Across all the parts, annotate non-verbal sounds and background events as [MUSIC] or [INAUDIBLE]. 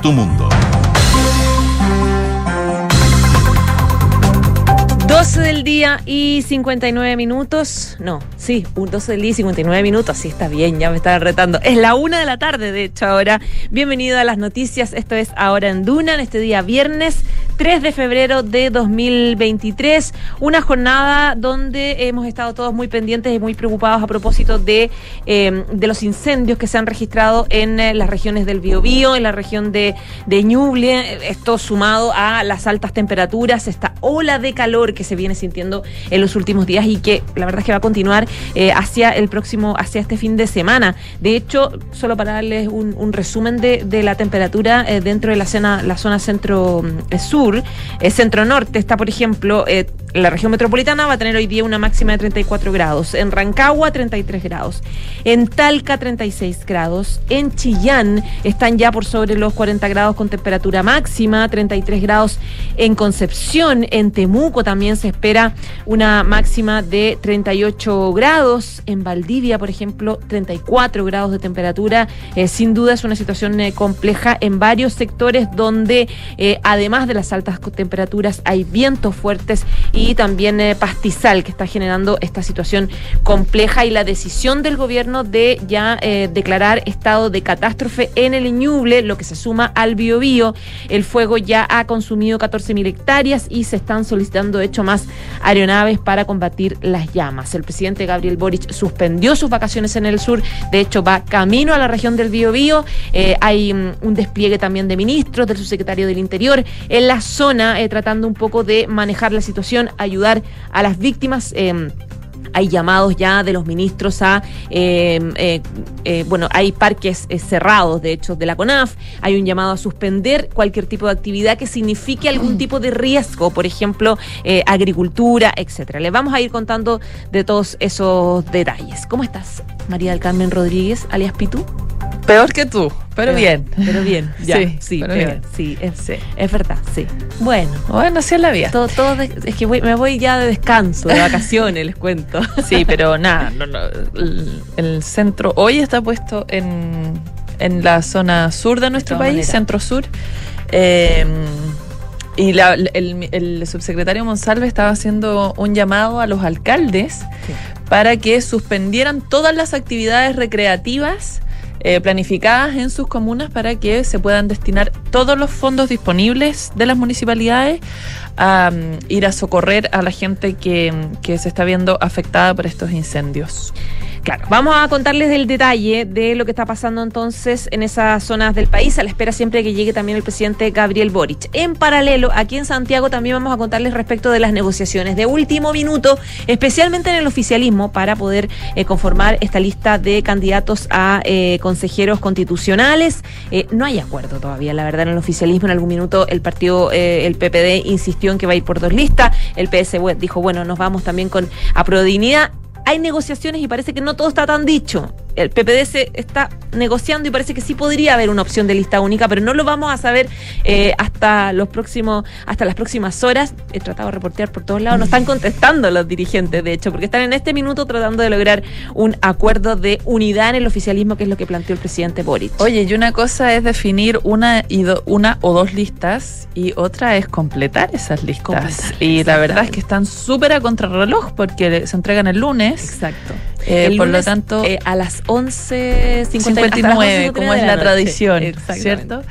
tu mundo. 12 del día y 59 minutos. No, sí, un 12 del día y 59 minutos. Sí, está bien, ya me están retando. Es la una de la tarde, de hecho, ahora. Bienvenido a las noticias. Esto es Ahora en Duna, en este día viernes 3 de febrero de 2023. Una jornada donde hemos estado todos muy pendientes y muy preocupados a propósito de, eh, de los incendios que se han registrado en eh, las regiones del Biobío, en la región de, de Ñuble. Esto sumado a las altas temperaturas, esta ola de calor que se viene sintiendo en los últimos días y que la verdad es que va a continuar eh, hacia el próximo, hacia este fin de semana. De hecho, solo para darles un, un resumen de, de, la temperatura eh, dentro de la, cena, la zona centro-sur, eh, centro-norte está, por ejemplo, la región metropolitana va a tener hoy día una máxima de 34 grados, en Rancagua 33 grados, en Talca 36 grados, en Chillán están ya por sobre los 40 grados con temperatura máxima, 33 grados en Concepción, en Temuco también se espera una máxima de 38 grados, en Valdivia por ejemplo 34 grados de temperatura, eh, sin duda es una situación eh, compleja en varios sectores donde eh, además de las altas temperaturas hay vientos fuertes y también eh, pastizal que está generando esta situación compleja y la decisión del gobierno de ya eh, declarar estado de catástrofe en el Ñuble, lo que se suma al Biobío. El fuego ya ha consumido 14.000 hectáreas y se están solicitando, de hecho, más aeronaves para combatir las llamas. El presidente Gabriel Boric suspendió sus vacaciones en el sur, de hecho va camino a la región del Biobío. Eh, hay um, un despliegue también de ministros, del subsecretario del Interior en la zona, tratando un poco de manejar la situación ayudar a las víctimas. Eh, hay llamados ya de los ministros a, eh, eh, eh, bueno, hay parques eh, cerrados, de hecho, de la CONAF, hay un llamado a suspender cualquier tipo de actividad que signifique algún tipo de riesgo, por ejemplo, eh, agricultura, etcétera. Les vamos a ir contando de todos esos detalles. ¿Cómo estás, María del Carmen Rodríguez, alias Pitu? Peor que tú, pero bien. Pero bien, [LAUGHS] ya, sí, sí, pero bien. sí, es, Sí. es verdad, sí. Bueno, Bueno, así es la vida. todo, todo de- es que voy- me voy ya de descanso, de vacaciones, les cuento. [LAUGHS] Sí, pero [LAUGHS] nada, no, no, el, el centro hoy está puesto en, en la zona sur de nuestro país, centro-sur. Eh, y la- el, el subsecretario Monsalve estaba haciendo un llamado a los alcaldes Sí. para que suspendieran todas las actividades recreativas eh, planificadas en sus comunas para que se puedan destinar todos los fondos disponibles de las municipalidades a ir a socorrer a la gente que, que se está viendo afectada por estos incendios. Claro, vamos a contarles el detalle de lo que está pasando entonces en esas zonas del país, a la espera siempre que llegue también el presidente Gabriel Boric. En paralelo, aquí en Santiago también vamos a contarles respecto de las negociaciones de último minuto, especialmente en el oficialismo, para poder eh, conformar esta lista de candidatos a eh, consejeros constitucionales. Eh, no hay acuerdo todavía, la verdad, en el oficialismo. En algún minuto el partido, el PPD, insistió en que va a ir por dos listas. El PS dijo, bueno, nos vamos también con Aprodignidad hay negociaciones y parece que no todo está tan dicho. El PPD se está negociando y parece que sí podría haber una opción de lista única, pero no lo vamos a saber eh, hasta los próximos, hasta las próximas horas. He tratado de reportear por todos lados, no están contestando los dirigentes, de hecho, porque están en este minuto tratando de lograr un acuerdo de unidad en el oficialismo, que es lo que planteó el presidente Boric. Oye, y una cosa es definir una, y do- una o dos listas y otra es completar esas listas. Y la verdad es que están súper a contrarreloj porque se entregan el lunes. Exacto. Eh, El por lo tanto, eh, a las 11.59, 59, como es la tradición. ¿cierto?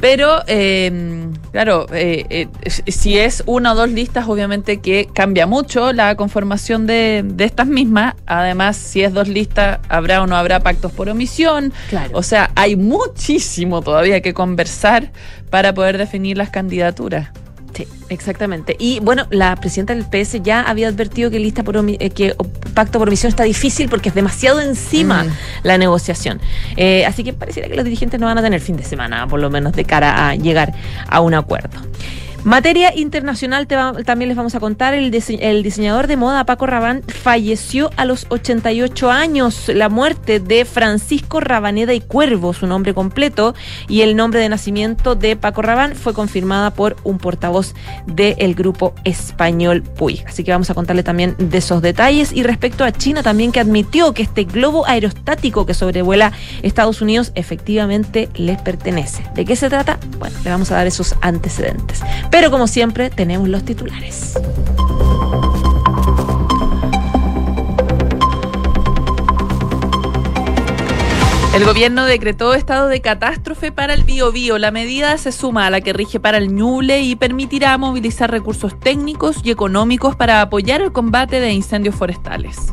Pero, eh, claro, eh, eh, si es una o dos listas, obviamente que cambia mucho la conformación de, de estas mismas. Además, si es dos listas, habrá o no habrá pactos por omisión. Claro. O sea, hay muchísimo todavía que conversar para poder definir las candidaturas. Sí, exactamente. Y bueno, la presidenta del PS ya había advertido que lista por eh, que pacto por omisión está difícil porque es demasiado encima Mm. la negociación. Eh, así que pareciera que los dirigentes no van a tener fin de semana, por lo menos de cara a llegar a un acuerdo. Materia internacional también les vamos a contar, el, diseñador de moda Paco Rabanne falleció a los 88 años. La muerte de Francisco Rabaneda y Cuervo, su nombre completo, y el nombre de nacimiento de Paco Rabanne fue confirmada por un portavoz del grupo español PUI. Así que vamos a contarle también de esos detalles. Y respecto a China también que admitió que este globo aerostático que sobrevuela Estados Unidos efectivamente les pertenece. ¿De qué se trata? Bueno, le vamos a dar esos antecedentes. Pero como siempre, tenemos los titulares. El gobierno decretó estado de catástrofe para el Biobío. La medida se suma a la que rige para el Ñuble y permitirá movilizar recursos técnicos y económicos para apoyar el combate de incendios forestales.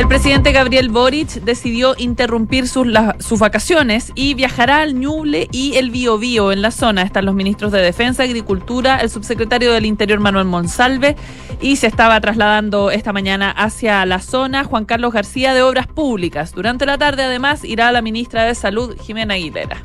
El presidente Gabriel Boric decidió interrumpir sus, sus vacaciones y viajará al Ñuble y el Biobío en la zona. Están los ministros de Defensa, Agricultura, el subsecretario del Interior Manuel Monsalve y se estaba trasladando esta mañana hacia la zona Juan Carlos García de Obras Públicas. Durante la tarde además irá la ministra de Salud Jimena Aguilera.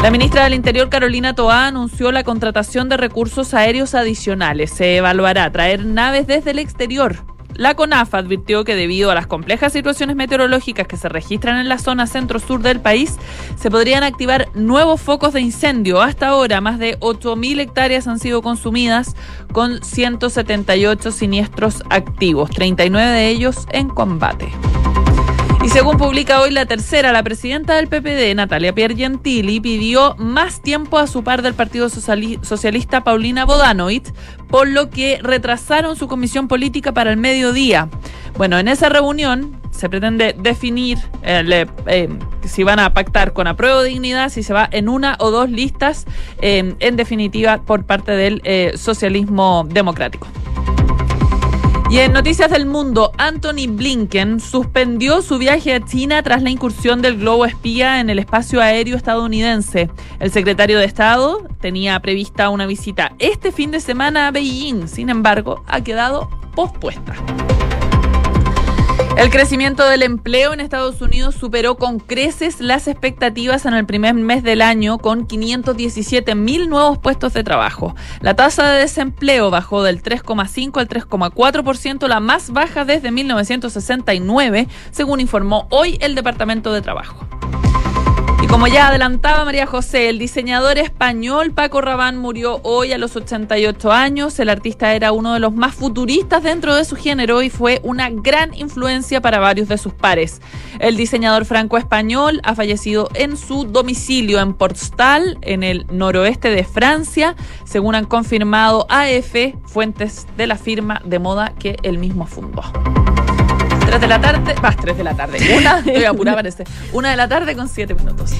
La ministra del Interior, Carolina Toá, anunció la contratación de recursos aéreos adicionales. Se evaluará traer naves desde el exterior la CONAF advirtió que debido a las complejas situaciones meteorológicas que se registran en la zona centro-sur del país, se podrían activar nuevos focos de incendio. Hasta ahora, más de 8.000 hectáreas han sido consumidas con 178 siniestros activos, 39 de ellos en combate. Y según publica hoy la tercera, la presidenta del PPD, Natalia Piergentili, pidió más tiempo a su par del Partido Socialista, Paulina Bodanoit, por lo que retrasaron su comisión política para el mediodía. Bueno, en esa reunión se pretende definir eh, eh, si van a pactar con apruebo de dignidad, si se va en una o dos listas, eh, en definitiva, por parte del socialismo democrático. Y en Noticias del Mundo, Anthony Blinken suspendió su viaje a China tras la incursión del globo espía en el espacio aéreo estadounidense. El secretario de Estado tenía prevista una visita este fin de semana a Beijing, sin embargo, ha quedado pospuesta. El crecimiento del empleo en Estados Unidos superó con creces las expectativas en el primer mes del año con 517 mil nuevos puestos de trabajo. La tasa de desempleo bajó del 3,5 al 3,4%, la más baja desde 1969, según informó hoy el Departamento de Trabajo. Como ya adelantaba María José, el diseñador español Paco Rabanne murió hoy a los 88 años. El artista era uno de los más futuristas dentro de su género y fue una gran influencia para varios de sus pares. El diseñador franco-español ha fallecido en su domicilio en Portstal, en el noroeste de Francia, según han confirmado AF, fuentes de la firma de moda que él mismo fundó. 3 de la tarde, más 3 de la tarde. [LAUGHS] Una, estoy apurada parece. Una de la tarde con 7 minutos.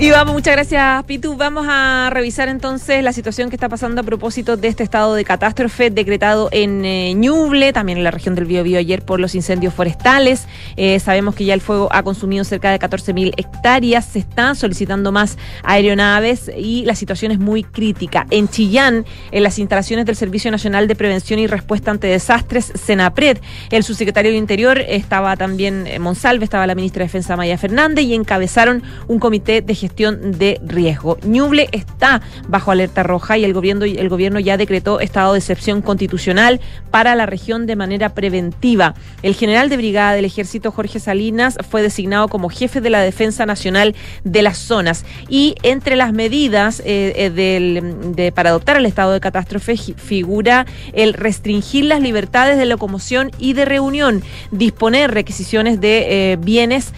Y vamos, muchas gracias, Pitu. Vamos a revisar entonces la situación que está pasando a propósito de este estado de catástrofe decretado en eh, Ñuble, también en la región del Biobío ayer por los incendios forestales. Eh, sabemos que ya el fuego ha consumido cerca de 14.000 hectáreas. Se están solicitando más aeronaves y la situación es muy crítica. En Chillán, en las instalaciones del Servicio Nacional de Prevención y Respuesta ante Desastres, Senapred, el subsecretario de Interior estaba también eh, Monsalve, estaba la ministra de Defensa Maya Fernández y encabezaron un comité de gestión de riesgo. Ñuble está bajo alerta roja y el gobierno, el gobierno ya decretó estado de excepción constitucional para la región de manera preventiva. El general de brigada del ejército Jorge Salinas fue designado como jefe de la defensa nacional de las zonas y entre las medidas eh, eh, para adoptar el estado de catástrofe figura el restringir las libertades de locomoción y de reunión, disponer requisiciones de eh, bienes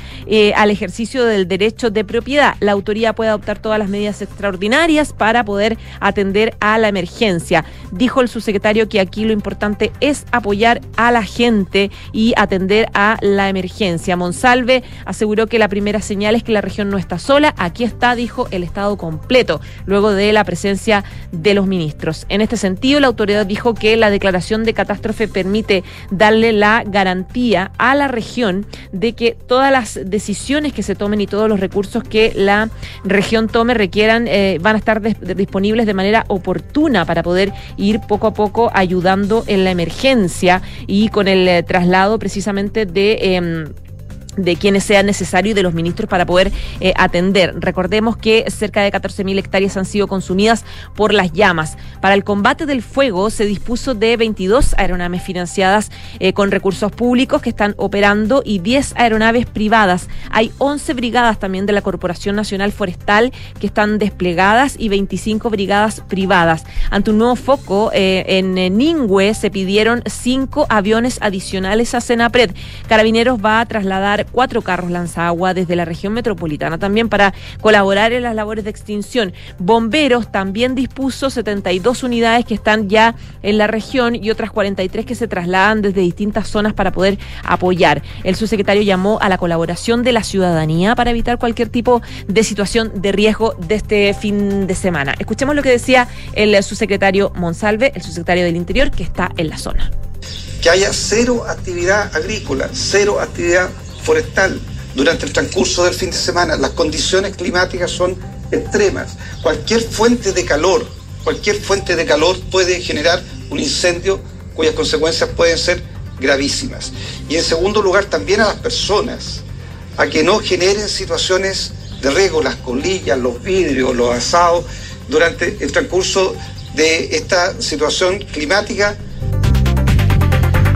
al ejercicio del derecho de propiedad. La autoría puede adoptar todas las medidas extraordinarias para poder atender a la emergencia. Dijo el subsecretario que aquí lo importante es apoyar a la gente y atender a la emergencia. Monsalve aseguró que la primera señal es que la región no está sola. Aquí está, dijo, el Estado completo, luego de la presencia de los ministros. En este sentido, la autoridad dijo que la declaración de catástrofe permite darle la garantía a la región de que todas las decisiones que se tomen y todos los recursos que la región tome requieran, eh, van a estar disponibles de manera oportuna para poder ir poco a poco ayudando en la emergencia y con el eh, traslado precisamente de... De quienes sea necesario y de los ministros para poder eh, atender. Recordemos que cerca de 14.000 hectáreas han sido consumidas por las llamas. Para el combate del fuego se dispuso de 22 aeronaves financiadas eh, con recursos públicos que están operando y 10 aeronaves privadas. Hay 11 brigadas también de la Corporación Nacional Forestal que están desplegadas y 25 brigadas privadas. Ante un nuevo foco eh, en Ningüe se pidieron 5 aviones adicionales a Senapred. Carabineros va a trasladar cuatro carros lanzagua desde la región metropolitana también para colaborar en las labores de extinción. Bomberos también dispuso 72 unidades que están ya en la región y otras 43 que se trasladan desde distintas zonas para poder apoyar. El subsecretario llamó a la colaboración de la ciudadanía para evitar cualquier tipo de situación de riesgo de este fin de semana. Escuchemos lo que decía el subsecretario Monsalve, el subsecretario del Interior, que está en la zona. Que haya cero actividad agrícola, cero actividad forestal durante el transcurso del fin de semana. Las condiciones climáticas son extremas. Cualquier fuente de calor, cualquier fuente de calor puede generar un incendio cuyas consecuencias pueden ser gravísimas. Y en segundo lugar, también a las personas, a que no generen situaciones de riesgo, las colillas, los vidrios, los asados, durante el transcurso de esta situación climática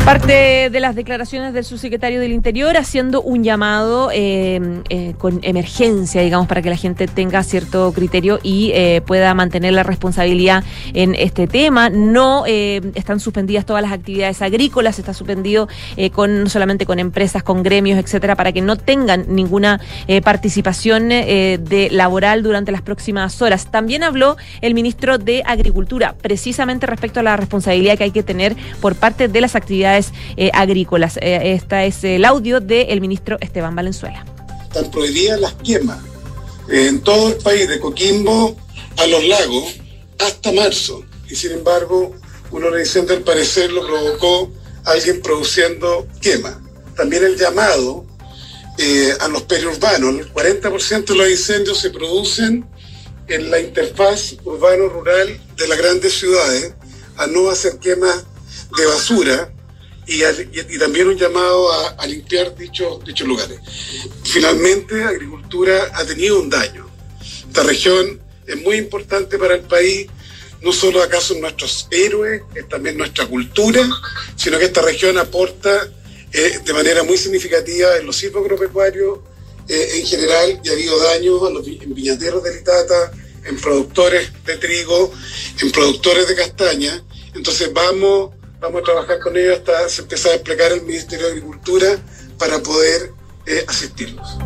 Parte de las declaraciones del subsecretario del Interior haciendo un llamado eh, eh, con emergencia, digamos, para que la gente tenga cierto criterio y eh, pueda mantener la responsabilidad en este tema. No están suspendidas todas las actividades agrícolas, está suspendido con solamente con empresas, con gremios, etcétera, para que no tengan ninguna participación de laboral durante las próximas horas. También habló el ministro de Agricultura, precisamente respecto a la responsabilidad que hay que tener por parte de las actividades eh, agrícolas. Esta es el audio del ministro Esteban Valenzuela. Están prohibidas las quemas en todo el país, de Coquimbo a los lagos, hasta marzo. Y sin embargo, una organización del parecer lo provocó alguien produciendo quema. También el llamado eh, a los periurbanos, el 40% de los incendios se producen en la interfaz urbano-rural de las grandes ciudades, a no hacer quemas de basura, y, también un llamado a, limpiar dichos, dichos lugares. Finalmente, agricultura ha tenido un daño. Esta región es muy importante para el país, no solo acaso nuestros héroes, es también nuestra cultura, sino que esta región aporta eh, de manera muy significativa en los ciclos agropecuarios eh, en general y ha habido daños a los en viñateros de Litata, en productores de trigo, en productores de castaña. Entonces vamos Vamos a trabajar con ellos hasta se empezar a desplegar el Ministerio de Agricultura para poder eh, asistirlos.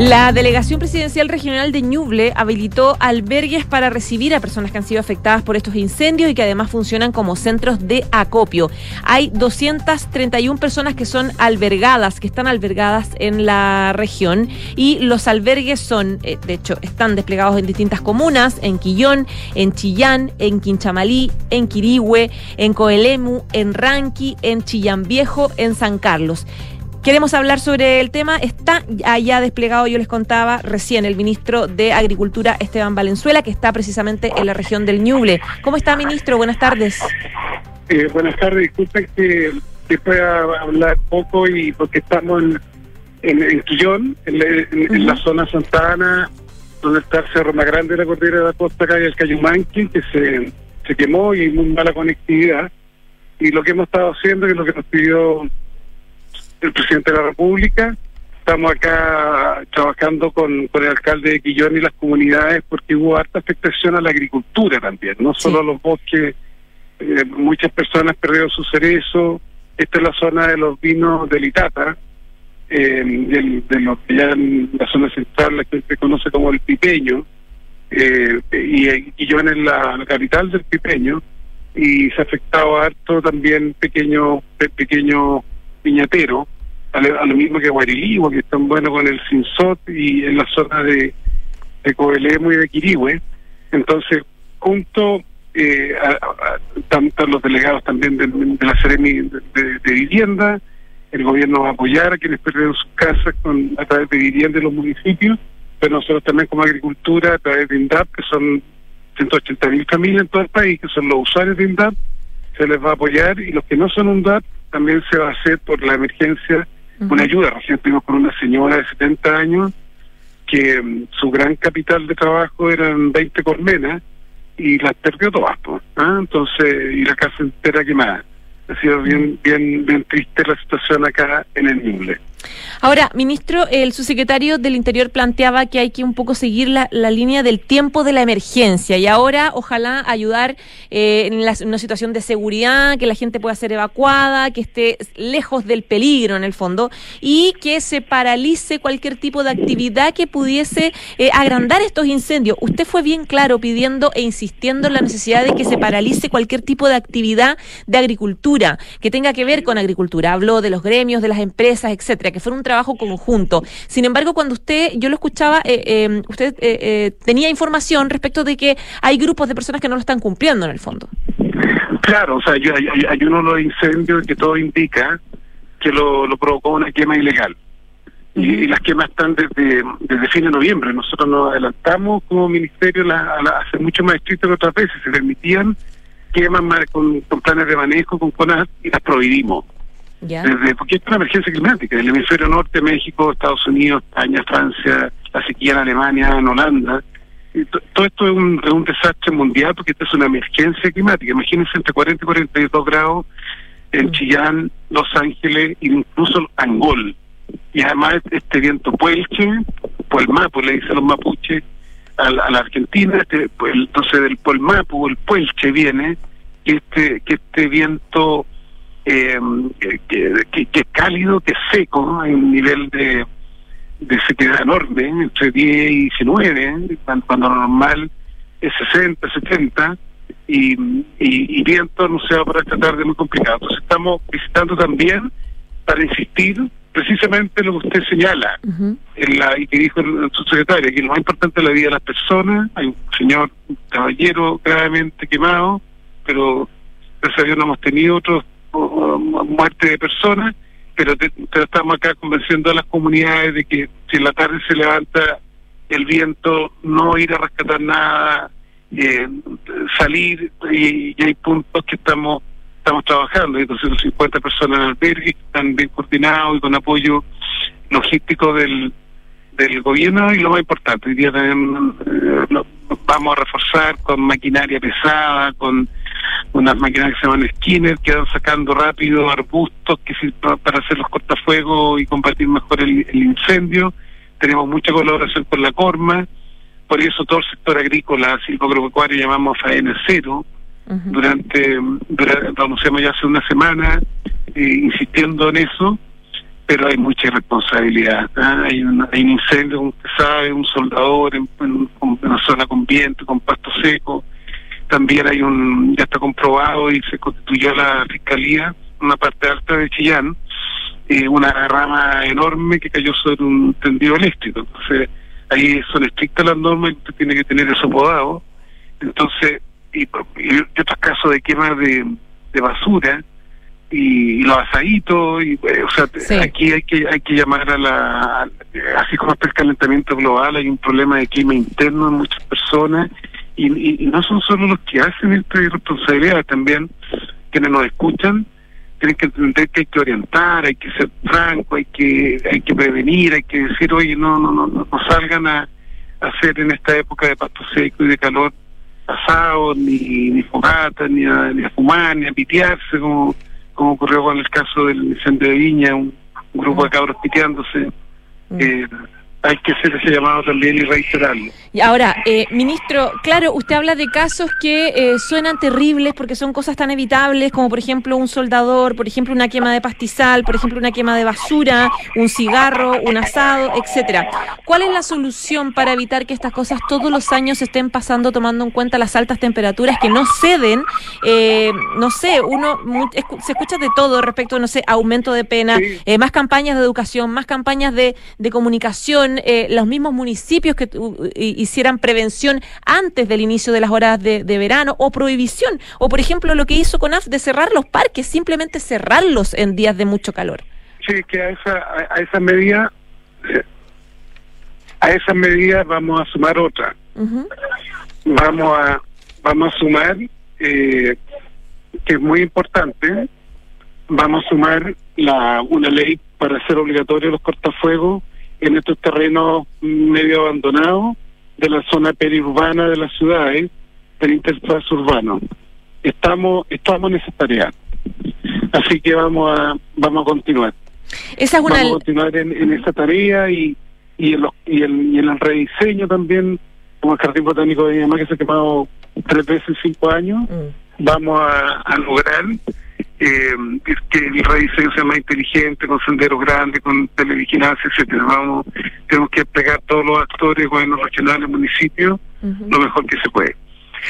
La Delegación Presidencial Regional de Ñuble habilitó albergues para recibir a personas que han sido afectadas por estos incendios y que además funcionan como centros de acopio. Hay 231 personas que son albergadas, que están albergadas en la región y los albergues son, eh, de hecho, están desplegados en distintas comunas, en Quillón, en Chillán, en Quinchamalí, en Quirihue, en Coelemu, en Ranqui, en Chillán Viejo, en San Carlos. Queremos hablar sobre el tema. Está allá desplegado, yo les contaba recién, el ministro de Agricultura, Esteban Valenzuela, que está precisamente en la región del Ñuble. ¿Cómo está, ministro? Buenas tardes. Eh, buenas tardes. Disculpen que, que, pueda hablar poco y porque estamos en, en, Quillón, en, la zona Santana, donde está el Cerro más grande de la cordillera de la costa, acá el Cayumanqui, que se, se quemó y muy mala conectividad. Y lo que hemos estado haciendo, que es lo que nos pidió el presidente de la República. Estamos acá trabajando con, con el alcalde de Quillón y las comunidades porque hubo harta afectación a la agricultura también, no solo a los bosques. Eh, muchas personas perdieron su cerezo. Esta es la zona de los vinos del Itata, eh, de lo que ya en la zona central la gente conoce como el Pipeño. Eh, y Quillón es la, capital del Pipeño y se ha afectado harto también pequeño pequeño piñatero, a lo, mismo que Guariligua, que están buenos con el Sinsot y en la zona de, de Coelemo y de Quirihue. Entonces, junto eh, a, los delegados también de, la Seremi de, Vivienda, el gobierno va a apoyar a quienes perdieron sus casas a través de vivienda en los municipios, pero nosotros también como agricultura a través de INDAP, que son 180 mil familias en todo el país, que son los usuarios de INDAP, se les va a apoyar y los que no son INDAP también se va a hacer por la emergencia una ayuda. Recién estuvimos con una señora de 70 años que mm, su gran capital de trabajo eran 20 colmenas y las perdió todas, pues, ¿ah? entonces, y la casa entera quemada. Ha sido bien, bien, bien triste la situación acá en el Ñuble. Ahora, ministro, el subsecretario del Interior planteaba que hay que un poco seguir la, línea del tiempo de la emergencia y ahora ojalá ayudar eh, en, una situación de seguridad, que la gente pueda ser evacuada, que esté lejos del peligro en el fondo y que se paralice cualquier tipo de actividad que pudiese eh, agrandar estos incendios. Usted fue bien claro pidiendo e insistiendo en la necesidad de que se paralice cualquier tipo de actividad de agricultura que tenga que ver con agricultura. Habló de los gremios, de las empresas, etcétera que fuera un trabajo conjunto. Sin embargo, cuando usted, yo lo escuchaba, eh, eh, usted eh, tenía información respecto de que hay grupos de personas que no lo están cumpliendo en el fondo. Claro, o sea, hay, hay, uno de los incendios que todo indica que lo, provocó una quema ilegal. Y, las quemas están desde, desde fin de noviembre. Nosotros nos adelantamos como ministerio la, la, hace mucho más estricto que otras veces. Se permitían quemas con, con planes de manejo, con CONAS, y las prohibimos porque es una emergencia climática. En el hemisferio norte, México, Estados Unidos, España, Francia, la sequía en Alemania, en Holanda. todo esto es un, un, desastre mundial porque esta es una emergencia climática. Imagínense entre 40 y 42 grados en mm. Chillán, Los Ángeles, incluso Angol. Y además este viento puelche, puelmapo, le dicen los mapuches, a la, Argentina, este, pues, entonces del puelmapo, el puelche viene, que este, que este viento eh, que, que, es cálido, que es seco, hay un nivel de, de sequedad enorme, entre 10 y 19, cuando, normal es 60, 70, y, y, viento no se va para esta tarde muy complicado. Entonces estamos visitando también para insistir precisamente lo que usted señala en la, y que dijo el, subsecretario, que lo más importante es la vida de las personas. Hay un señor, un caballero gravemente quemado, pero gracias a Dios no hemos tenido otros muerte de personas, pero, estamos acá convenciendo a las comunidades de que si en la tarde se levanta el viento, no ir a rescatar nada, eh, salir, y, hay puntos que estamos estamos trabajando, hay 250 personas en albergue, que están bien coordinados y con apoyo logístico del, del gobierno y lo más importante, hoy día también eh, vamos a reforzar con maquinaria pesada, con unas máquinas que se llaman Skinner, que van sacando rápido arbustos que para hacer los cortafuegos y combatir mejor el, incendio. Tenemos mucha colaboración con la Corma, por eso todo el sector agrícola, silvoagropecuario, llamamos faena cero. Durante, durante, lo anunciamos ya hace una semana, eh, insistiendo en eso, pero hay mucha irresponsabilidad. ¿ah? Hay, un, hay, un, incendio, como usted sabe, un soldador en, en una zona con viento, con pasto seco, también hay un, ya está comprobado y se constituyó la fiscalía, una parte alta de Chillán, eh, una rama enorme que cayó sobre un tendido eléctrico. Entonces, ahí son estrictas las normas y usted tiene que tener eso podado. Entonces, y, otros casos de quema de, basura y, los asaditos, y, eh, o sea, aquí hay que hay que llamar a la, así como está el calentamiento global, hay un problema de quema interno en muchas personas y, no son solo los que hacen esta irresponsabilidad, también quienes nos escuchan tienen que entender que hay que orientar, hay que ser franco, hay que hay que prevenir, hay que decir, oye, no no no no, salgan a, hacer en esta época de pasto seco y de calor asados, ni, ni fogatas, ni a, ni a fumar, ni a pitearse, como, como ocurrió con el caso del incendio de Viña, un, grupo de cabros piteándose. Eh, hay que hacer ese llamado también y reiterarlo. Y ahora, eh, ministro, claro, usted habla de casos que eh, suenan terribles porque son cosas tan evitables como por ejemplo un soldador, por ejemplo una quema de pastizal, por ejemplo una quema de basura, un cigarro, un asado, etcétera. ¿Cuál es la solución para evitar que estas cosas todos los años estén pasando tomando en cuenta las altas temperaturas que no ceden? Eh, no sé, uno se escucha de todo respecto, no sé, aumento de pena, más campañas de educación, más campañas de, de comunicación eh, los mismos municipios que hicieran prevención antes del inicio de las horas de, verano o prohibición. O, por ejemplo, lo que hizo CONAF de cerrar los parques, simplemente cerrarlos en días de mucho calor. Sí, que a esa, a, esa medida, eh, a esa medida vamos a sumar otra. Vamos a vamos a sumar eh, que es muy importante vamos a sumar la, una ley para hacer obligatorio los cortafuegos en estos terrenos medio abandonados de la zona periurbana de las ciudades, del interfaz urbano. Estamos, estamos en esa tarea. Así que vamos a, vamos a continuar. Esa es una... Vamos a continuar en, esa tarea y, y, en y, el, y en el rediseño también, como el Jardín Botánico de Dinamarca que se ha quemado tres veces en cinco años, mm. vamos a, a lograr eh, que el rediseño sea más inteligente, con senderos grandes, con televigilancia, etcétera. Vamos, tenemos que pegar todos los actores, gobiernos regionales, municipios, lo mejor que se puede.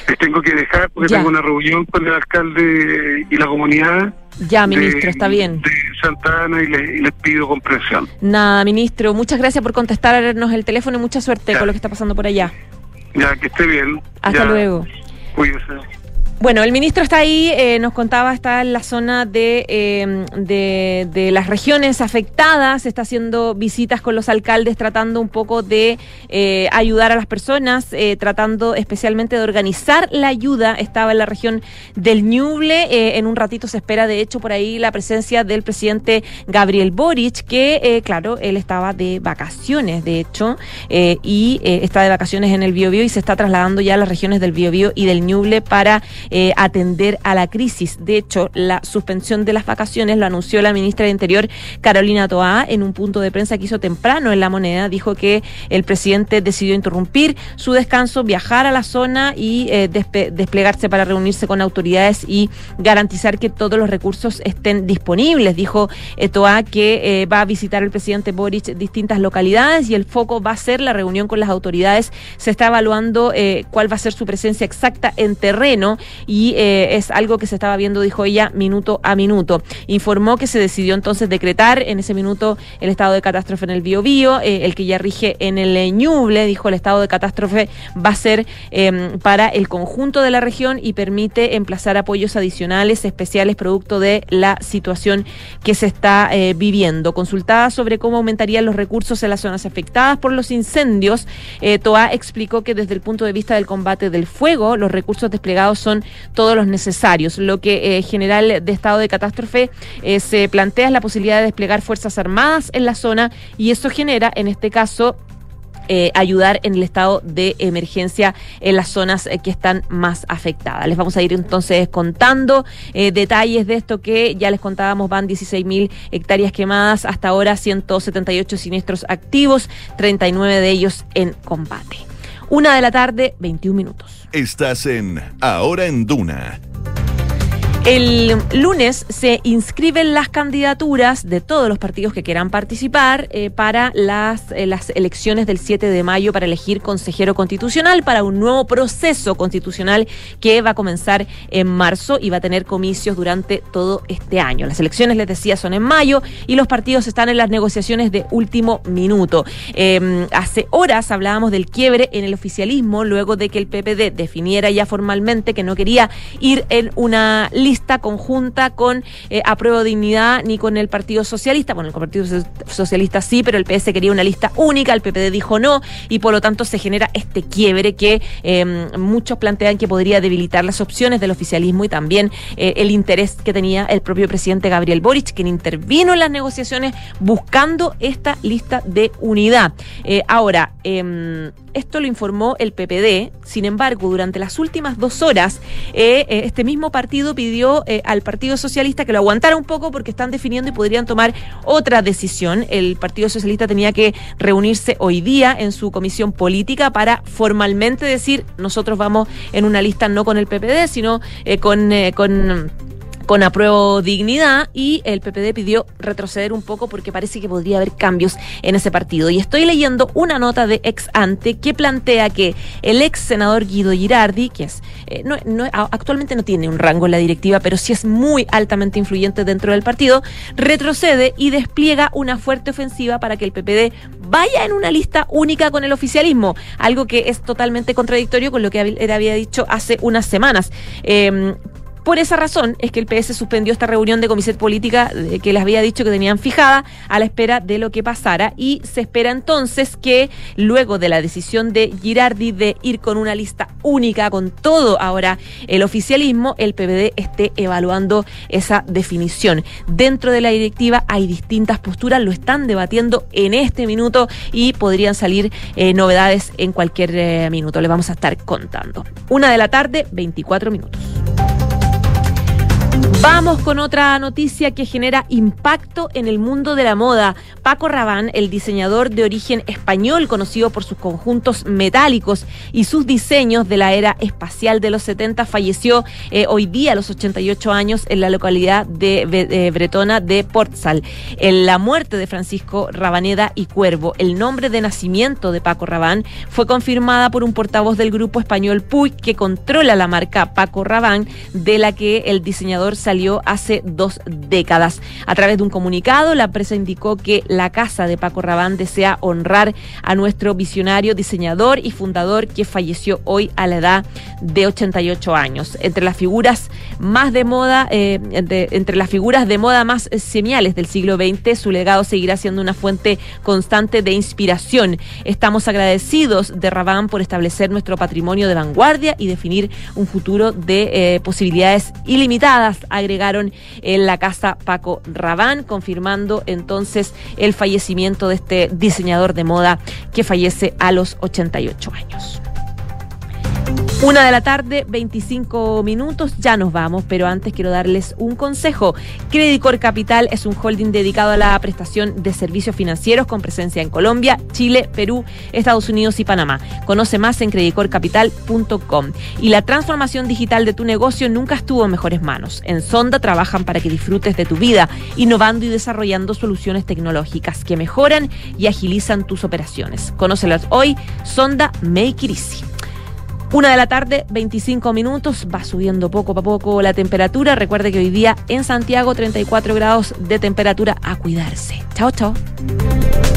Les tengo que dejar porque tengo una reunión con el alcalde y la comunidad. Ya, ministro, está bien. De Santa Ana y, les pido comprensión. Nada, ministro, muchas gracias por contestarnos el teléfono y mucha suerte con lo que está pasando por allá. Ya, que esté bien. Hasta luego. Cuídese. Bueno, el ministro está ahí, eh, nos contaba, está en la zona de, eh, de, de, las regiones afectadas, está haciendo visitas con los alcaldes, tratando un poco de eh, ayudar a las personas, tratando especialmente de organizar la ayuda. Estaba en la región del Ñuble, en un ratito se espera, de hecho, por ahí la presencia del presidente Gabriel Boric, que, claro, él estaba de vacaciones, de hecho, y está de vacaciones en el Biobío y se está trasladando ya a las regiones del Biobío y del Ñuble para eh, atender a la crisis. De hecho, la suspensión de las vacaciones lo anunció la ministra de Interior, Carolina Toá, en un punto de prensa que hizo temprano en la moneda. Dijo que el presidente decidió interrumpir su descanso, viajar a la zona y eh, desplegarse para reunirse con autoridades y garantizar que todos los recursos estén disponibles. Dijo eh, Toá que va a visitar el presidente Boric distintas localidades y el foco va a ser la reunión con las autoridades. Se está evaluando cuál va a ser su presencia exacta en terreno y eh, es algo que se estaba viendo, dijo ella, minuto a minuto. Informó que se decidió entonces decretar en ese minuto el estado de catástrofe en el Biobío, eh, el que ya rige en el Ñuble, dijo el estado de catástrofe va a ser em, para el conjunto de la región y permite emplazar apoyos adicionales especiales producto de la situación que se está eh, viviendo. Consultada sobre cómo aumentarían los recursos en las zonas afectadas por los incendios, Toa explicó que desde el punto de vista del combate del fuego, los recursos desplegados son todos los necesarios. Lo que eh, general de estado de catástrofe eh, se plantea es la posibilidad de desplegar fuerzas armadas en la zona y eso genera, en este caso, eh, ayudar en el estado de emergencia en las zonas que están más afectadas. Les vamos a ir entonces contando detalles de esto que ya les contábamos, van 16 mil hectáreas quemadas, hasta ahora 178 siniestros activos, 39 de ellos en combate. Una de la tarde, 21 minutos. Estás en Ahora en Duna el lunes se inscriben las candidaturas de todos los partidos que quieran participar eh, para las, eh, las elecciones del 7 de mayo para elegir consejero constitucional para un nuevo proceso constitucional que va a comenzar en marzo y va a tener comicios durante todo este año. Las elecciones, les decía, son en mayo y los partidos están en las negociaciones de último minuto. Em, hace horas hablábamos del quiebre en el oficialismo luego de que el PPD definiera ya formalmente que no quería ir en una lista conjunta con eh, Apruebo Dignidad ni con el Partido Socialista. Bueno, el Partido Socialista sí, pero el PS quería una lista única, el PPD dijo no, y por lo tanto se genera este quiebre que em, muchos plantean que podría debilitar las opciones del oficialismo y también eh, el interés que tenía el propio presidente Gabriel Boric, quien intervino en las negociaciones buscando esta lista de unidad. Eh, ahora, em, esto lo informó el PPD, sin embargo, durante las últimas dos horas, este mismo partido pidió eh, al Partido Socialista que lo aguantara un poco porque están definiendo y podrían tomar otra decisión. El Partido Socialista tenía que reunirse hoy día en su comisión política para formalmente decir nosotros vamos en una lista no con el PPD, sino eh, con, eh, con con apruebo dignidad y el PPD pidió retroceder un poco porque parece que podría haber cambios en ese partido. Y estoy leyendo una nota de ex ante que plantea que el ex senador Guido Girardi, que es eh, actualmente no tiene un rango en la directiva, pero sí es muy altamente influyente dentro del partido, retrocede y despliega una fuerte ofensiva para que el PPD vaya en una lista única con el oficialismo, algo que es totalmente contradictorio con lo que él había dicho hace unas semanas. Em, Por esa razón es que el PS suspendió esta reunión de comisión política eh, que les había dicho que tenían fijada a la espera de lo que pasara y se espera entonces que luego de la decisión de Girardi de ir con una lista única con todo ahora el oficialismo, el PPD esté evaluando esa definición. Dentro de la directiva hay distintas posturas, lo están debatiendo en este minuto y podrían salir eh, novedades en cualquier eh, minuto. Le vamos a estar contando. Una de la tarde, 24 minutos. Vamos con otra noticia que genera impacto en el mundo de la moda. Paco Rabanne, el diseñador de origen español conocido por sus conjuntos metálicos y sus diseños de la era espacial de los 70, falleció eh, hoy día a los 88 años en la localidad de, de bretona de Portzal. En la muerte de Francisco Rabaneda y Cuervo, el nombre de nacimiento de Paco Rabanne fue confirmada por un portavoz del grupo español Puig que controla la marca Paco Rabanne, de la que el diseñador salió hace dos décadas. A través de un comunicado, la empresa indicó que la casa de Paco Rabán desea honrar a nuestro visionario, diseñador y fundador que falleció hoy a la edad de 88 años. Entre las figuras más de moda, eh, entre, las figuras de moda más semiales del siglo XX, su legado seguirá siendo una fuente constante de inspiración. Estamos agradecidos de Rabán por establecer nuestro patrimonio de vanguardia y definir un futuro de eh, posibilidades ilimitadas agregaron en la casa Paco Rabán, confirmando entonces el fallecimiento de este diseñador de moda que fallece a los 88 años. Una de la tarde, 25 minutos, ya nos vamos, pero antes quiero darles un consejo. Credicor Capital es un holding dedicado a la prestación de servicios financieros con presencia en Colombia, Chile, Perú, Estados Unidos y Panamá. Conoce más en credicorcapital.com. Y la transformación digital de tu negocio nunca estuvo en mejores manos. En Sonda trabajan para que disfrutes de tu vida, innovando y desarrollando soluciones tecnológicas que mejoran y agilizan tus operaciones. Conócelas hoy, Sonda Make It Easy. Una de la tarde, 25 minutos, va subiendo poco a poco la temperatura. Recuerde que hoy día en Santiago 34 grados de temperatura a cuidarse. Chao, chao.